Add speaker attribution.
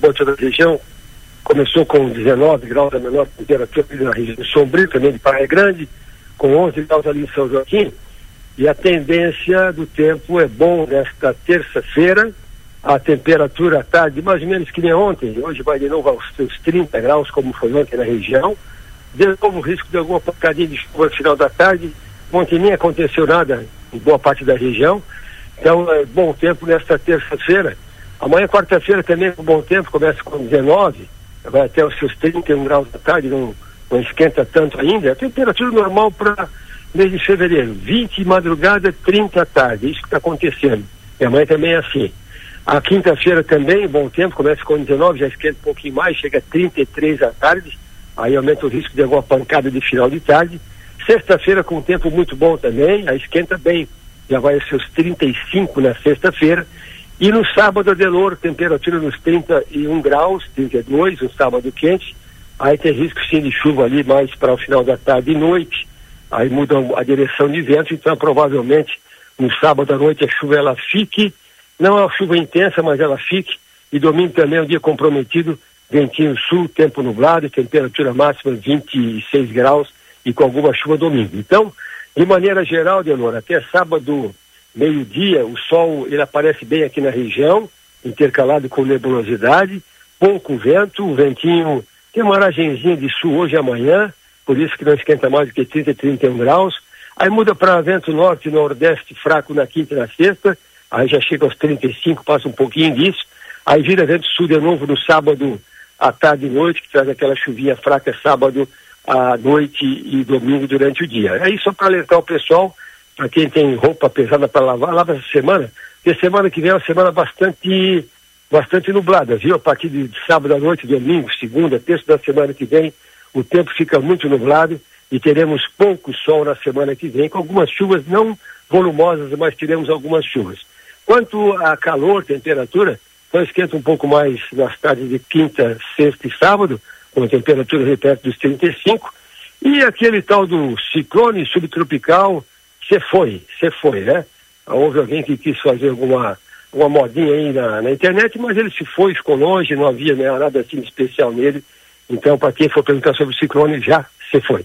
Speaker 1: boa toda a região. Começou com 19 graus a menor temperatura na região Sombrio, também de Praia Grande, com 11 graus ali em São Joaquim. E a tendência do tempo é bom nesta terça-feira. A temperatura à tarde, mais ou menos que nem ontem. Hoje vai de novo aos seus 30 graus, como foi ontem na região. De novo, risco de alguma pancadinha de chuva no final da tarde. Ontem nem aconteceu nada em boa parte da região. Então, é bom tempo nesta terça-feira. Amanhã, quarta-feira, também com bom tempo, começa com 19, vai até os seus 31 graus da tarde, não, não esquenta tanto ainda. A temperatura normal para mês de fevereiro, 20 madrugada, 30 à tarde, isso que está acontecendo. E amanhã também é assim. A quinta-feira também, bom tempo, começa com 19, já esquenta um pouquinho mais, chega a 33 à tarde, aí aumenta o risco de alguma pancada de final de tarde. Sexta-feira com um tempo muito bom também, aí esquenta bem, já vai aos seus 35 na sexta-feira. E no sábado, Adelor, temperatura nos 31 graus, 32, um sábado quente. Aí tem risco sim de chuva ali mais para o final da tarde e noite aí muda a direção de vento, então provavelmente no sábado à noite a chuva ela fique, não é uma chuva intensa, mas ela fique, e domingo também é um dia comprometido, ventinho sul, tempo nublado, temperatura máxima 26 graus e com alguma chuva domingo. Então, de maneira geral, Delor, até sábado, meio-dia, o sol ele aparece bem aqui na região, intercalado com nebulosidade, pouco vento, o ventinho tem uma aragenzinha de sul hoje e amanhã, por isso que não esquenta mais do que 30 e 31 graus. Aí muda para vento norte e nordeste fraco na quinta e na sexta, aí já chega aos 35, passa um pouquinho disso. Aí vira vento sul de novo no sábado à tarde e noite, que traz aquela chuvinha fraca sábado à noite e domingo durante o dia. Aí só para alertar o pessoal, para quem tem roupa pesada para lavar, lava essa semana, porque semana que vem é uma semana bastante bastante nublada, viu? A partir de sábado à noite, domingo, segunda, terça da semana que vem, o tempo fica muito nublado e teremos pouco sol na semana que vem, com algumas chuvas não volumosas, mas teremos algumas chuvas. Quanto a calor, temperatura, então esquenta um pouco mais nas tardes de quinta, sexta e sábado, com a temperatura perto dos 35, e aquele tal do ciclone subtropical, você foi, você foi, né? Houve alguém que quis fazer alguma uma modinha aí na, na internet, mas ele se foi, ficou longe, não havia né, nada assim especial nele, então, para quem for perguntar sobre o ciclone, já se foi.